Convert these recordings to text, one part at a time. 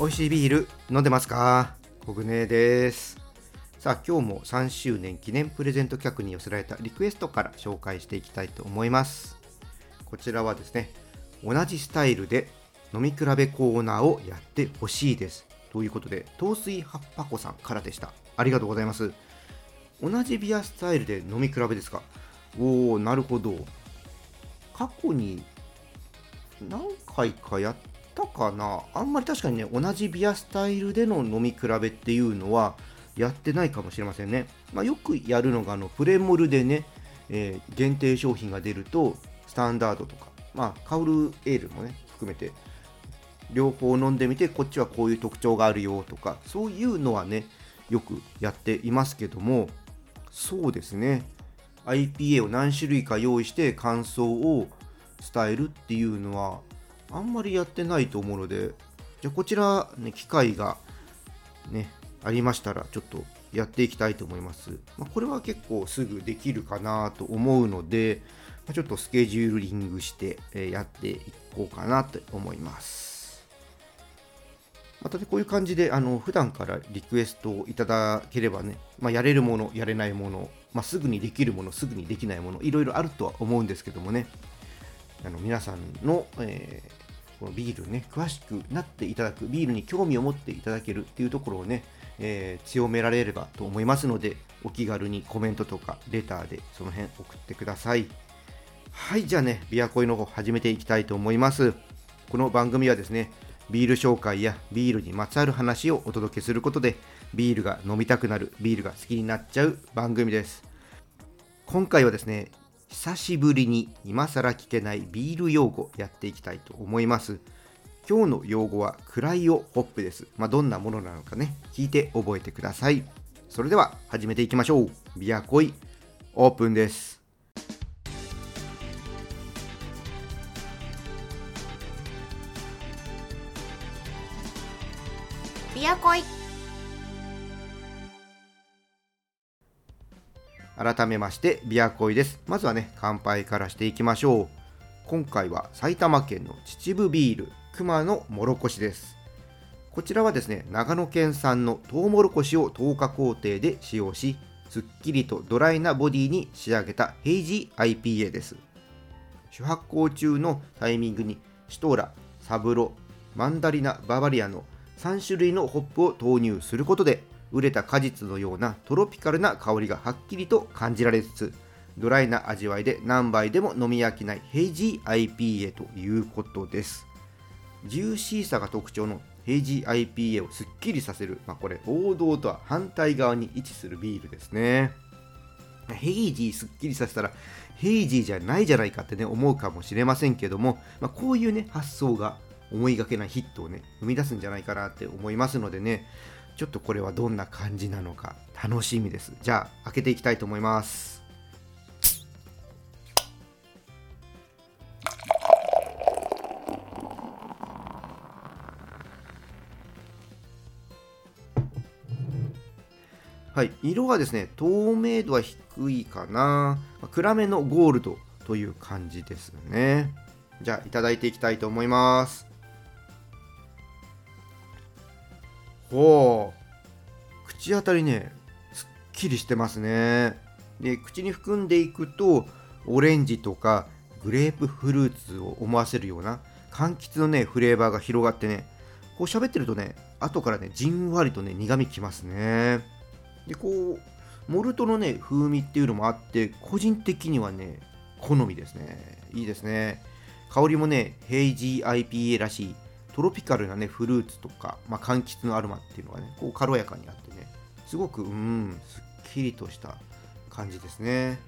美味しいビール飲んでますか？コグネです。さあ今日も3周年記念プレゼント企画に寄せられたリクエストから紹介していきたいと思います。こちらはですね同じスタイルで飲み比べコーナーをやってほしいです。ということで糖水葉っぱ子さんからでした。ありがとうございます。同じビアスタイルで飲み比べですか？おおなるほど。過去に何回かやったかな？あんまり確かにね同じビアスタイルでの飲み比べっていうのはやってないかもしれませんね、まあ、よくやるのがあのプレモルでね、えー、限定商品が出るとスタンダードとかまあカウルエールもね含めて両方飲んでみてこっちはこういう特徴があるよとかそういうのはねよくやっていますけどもそうですね。IPA を何種類か用意して感想を伝えるっていうのはあんまりやってないと思うのでじゃあこちら、ね、機会がねありましたらちょっとやっていきたいと思います、まあ、これは結構すぐできるかなと思うのでちょっとスケジューリングしてやっていこうかなと思います。またねこういう感じであの普段からリクエストをいただければね、まあ、やれるものやれないもの、まあ、すぐにできるものすぐにできないものいろいろあるとは思うんですけどもねあの皆さんの、えー、このビールね、詳しくなっていただく、ビールに興味を持っていただけるっていうところをね、えー、強められればと思いますので、お気軽にコメントとかレターでその辺送ってください。はい、じゃあね、ビアコイの方始めていきたいと思います。この番組はですね、ビール紹介やビールにまつわる話をお届けすることで、ビールが飲みたくなる、ビールが好きになっちゃう番組です。今回はですね、久しぶりに今更聞けないビール用語やっていきたいと思います。今日の用語はクライオホップです。まあ、どんなものなのかね、聞いて覚えてください。それでは始めていきましょう。ビアコイオープンです。ビアコイ改めましてビアコイです。まずはね乾杯からしていきましょう。今回は埼玉県の秩父ビール熊のもろこしです。こちらはですね長野県産のトウモロコシを10日工程で使用しすっきりとドライなボディに仕上げたヘイジー IPA です。主発酵中のタイミングにシトーラ、サブロ、マンダリナ、ババリアの3種類のホップを投入することで熟れた果実のようなトロピカルな香りがはっきりと感じられつつドライな味わいで何杯でも飲み飽きないヘイジー IPA ということです。ジューシーさが特徴のヘイジー IPA をすっきりさせる、まあ、これ王道とは反対側に位置するビールですね。 hazy すっきりさせたら hazy じゃないじゃないかってね思うかもしれませんけども、まあ、こういうね発想が思いがけないヒットをね生み出すんじゃないかなって思いますのでねちょっとこれはどんな感じなのか楽しみです。じゃあ開けていきたいと思います。はい、色はですね、透明度は低いかな。暗めのゴールドという感じですね。じゃあいただいていきたいと思います。ほう口当たりねすっきりしてますね。で口に含んでいくとオレンジとかグレープフルーツを思わせるような柑橘のねフレーバーが広がってねこう喋ってるとね後からねじんわりとね苦みきますね。でこうモルトのね風味っていうのもあって個人的にはね好みですね。いいですね。香りもねヘイジー IPA らしい。トロピカルなねフルーツとか、まあ、柑橘のアロマっていうのがねこう軽やかにあってねすごくうんすっきりとした感じですね。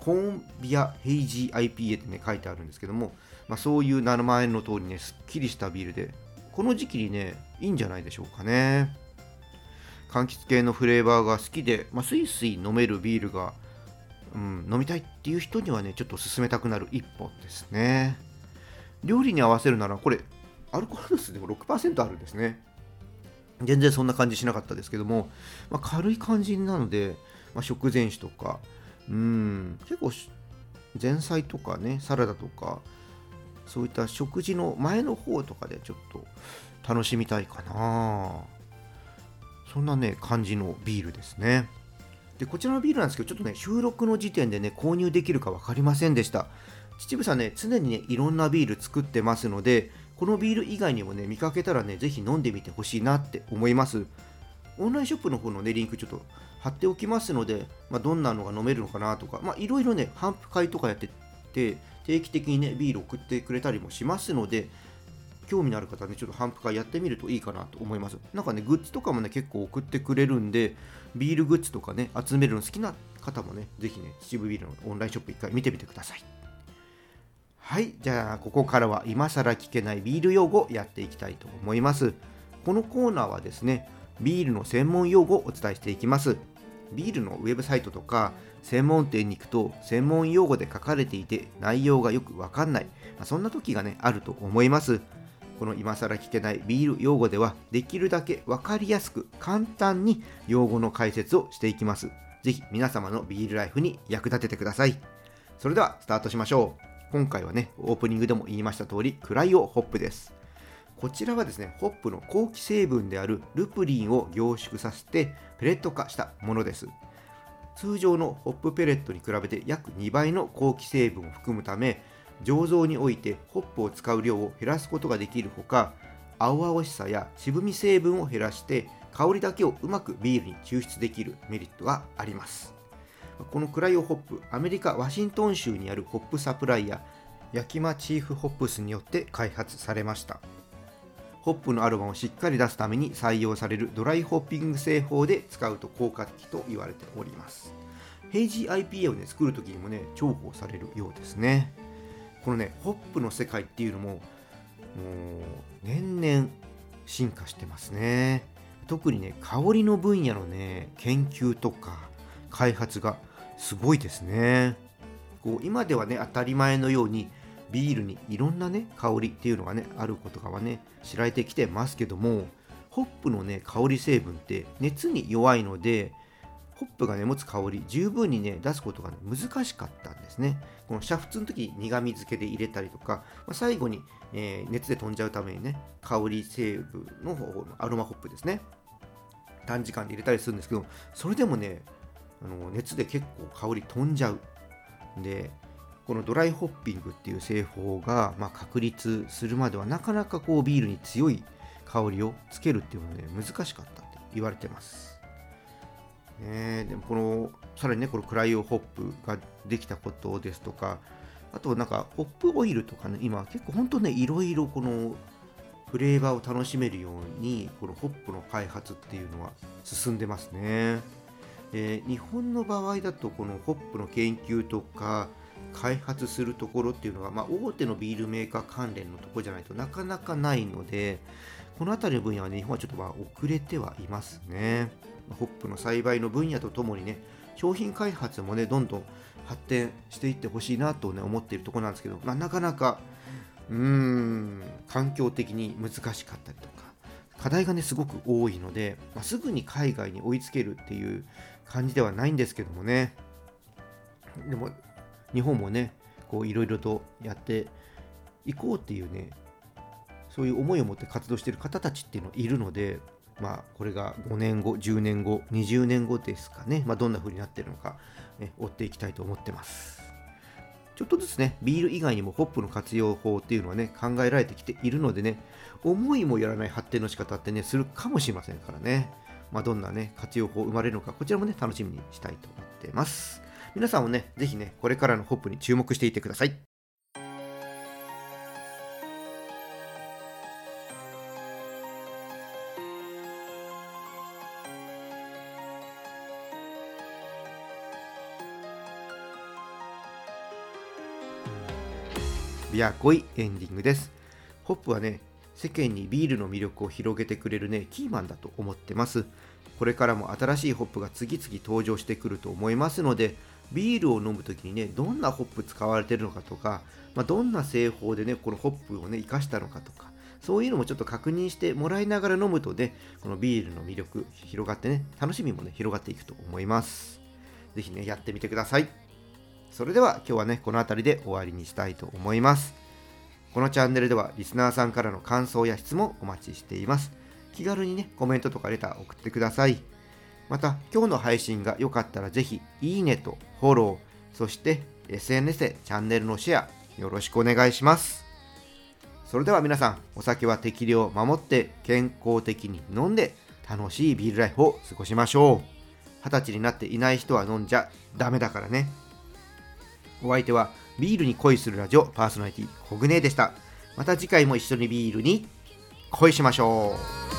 コーンビアヘイジー IPA ってね書いてあるんですけども、まあ、そういう名前の通りねすっきりしたビールでこの時期にねいいんじゃないでしょうかね。柑橘系のフレーバーが好きで、まあ、スイスイ飲めるビールが、うん、飲みたいっていう人にはねちょっと勧めたくなる一本ですね。料理に合わせるならこれアルコール度数でも6%あるんですね。全然そんな感じしなかったですけども、まあ、軽い感じなので、まあ、食前酒とかうん結構前菜とかねサラダとかそういった食事の前の方とかでちょっと楽しみたいかな。そんなね感じのビールですね。でこちらのビールなんですけどちょっとね収録の時点でね購入できるか分かりませんでした。秩父さんね常にねいろんなビール作ってますのでこのビール以外にもね見かけたらねぜひ飲んでみてほしいなって思いますオンラインショップの方のねリンクちょっと貼っておきますので、まあ、どんなのが飲めるのかなとかまあいろいろね頒布会とかやってて定期的にねビール送ってくれたりもしますので興味のある方はね、ちょっと頒布会やってみるといいかなと思います。なんかね、グッズとかもね、結構送ってくれるんで、ビールグッズとかね、集めるの好きな方もね、ぜひね、秩父ビールのオンラインショップ一回見てみてください。はい、じゃあ、ここからは今更聞けないビール用語やっていきたいと思います。このコーナーはですね、ビールの専門用語をお伝えしていきます。ビールのウェブサイトとか専門店に行くと専門用語で書かれていて内容がよくわかんない、まあ、そんな時がねあると思いますこの今更聞けないビール用語ではできるだけ分かりやすく簡単に用語の解説をしていきます。ぜひ皆様のビールライフに役立ててください。それではスタートしましょう。今回はね、オープニングでも言いました通り、クライオホップです。こちらはですね、ホップの後期成分であるルプリンを凝縮させてペレット化したものです。通常のホップペレットに比べて約2倍の香気成分を含むため、醸造においてホップを使う量を減らすことができるほか青々しさや渋み成分を減らして香りだけをうまくビールに抽出できるメリットがありますこのクライオホップアメリカ・ワシントン州にあるホップサプライヤーヤキマチーフホップスによって開発されました。ホップのアロマをしっかり出すために採用される dry hopping 製法で使うと効果的と言われております。ヘイジー IPA をね作るときにもね重宝されるようですね。このねホップの世界っていうのももう年々進化してますね。特にね香りの分野のね研究とか開発がすごいですね。こう今ではね当たり前のようにビールにいろんなね香りっていうのがねあることがね知られてきてますけどもホップのね香り成分って熱に弱いのでホップがね持つ香り十分にね出すことが、ね、難しかったんですね。この煮沸の時に苦味付けで入れたりとか、まあ、最後に、えー、熱で飛んじゃうためにね香り成分の方のアロマホップですね。短時間で入れたりするんですけどそれでもねあの熱で結構香り飛んじゃう。でこのドライホッピングっていう製法が、まあ、確立するまではなかなかこうビールに強い香りをつけるっていうのはね難しかったって言われてます。ね、でもこのさらにねこのクライオホップができたことですとかあとなんかホップオイルとかね今結構本当ねいろいろこのフレーバーを楽しめるようにこのホップの開発っていうのは進んでますね。で日本の場合だとこのホップの研究とか開発するところっていうのが、まあ、大手のビールメーカー関連のとこじゃないとなかなかないのでこの辺りの分野はね日本はちょっとま遅れてはいますね。ホップの栽培の分野とともにね商品開発もねどんどん発展していってほしいなとね思っているとこなんですけど、まあ、なかなかうーん環境的に難しかったりとか課題がねすごく多いので、まあ、すぐに海外に追いつけるっていう感じではないんですけどもねでも日本もねこういろいろとやっていこうっていうねそういう思いを持って活動してる方たちっていうのいるのでまあ、これが5年後、10年後、20年後ですかね、まあ、どんな風になってるのか、ね、追っていきたいと思ってます。ちょっとずつね、ビール以外にもホップの活用法っていうのはね、考えられてきているのでね、思いもよらない発展の仕方ってね、するかもしれませんからね、まあ、どんなね、活用法生まれるのか、こちらもね、楽しみにしたいと思ってます。皆さんもね、ぜひね、これからのホップに注目していてください。アコイエンディングです。ホップはね、世間にビールの魅力を広げてくれるね、キーマンだと思ってます。これからも新しいホップが次々登場してくると思いますので、ビールを飲むときにね、どんなホップ使われてるのかとか、まあ、どんな製法でね、このホップをね、生かしたのかとか、そういうのもちょっと確認してもらいながら飲むとねこのビールの魅力広がってね楽しみもね広がっていくと思います是非ねやってみてくださいそれでは今日はねこの辺りで終わりにしたいと思います。このチャンネルではリスナーさんからの感想や質問お待ちしています。気軽にねコメントとかレター送ってください。また今日の配信が良かったらぜひいいねとフォローそして SNS でチャンネルのシェアよろしくお願いします。それでは皆さんお酒は適量を守って健康的に飲んで楽しいビールライフを過ごしましょう。二十歳になっていない人は飲んじゃダメだからね。お相手はビールに恋するラジオパーソナリティホグネでした。また次回も一緒にビールに恋しましょう。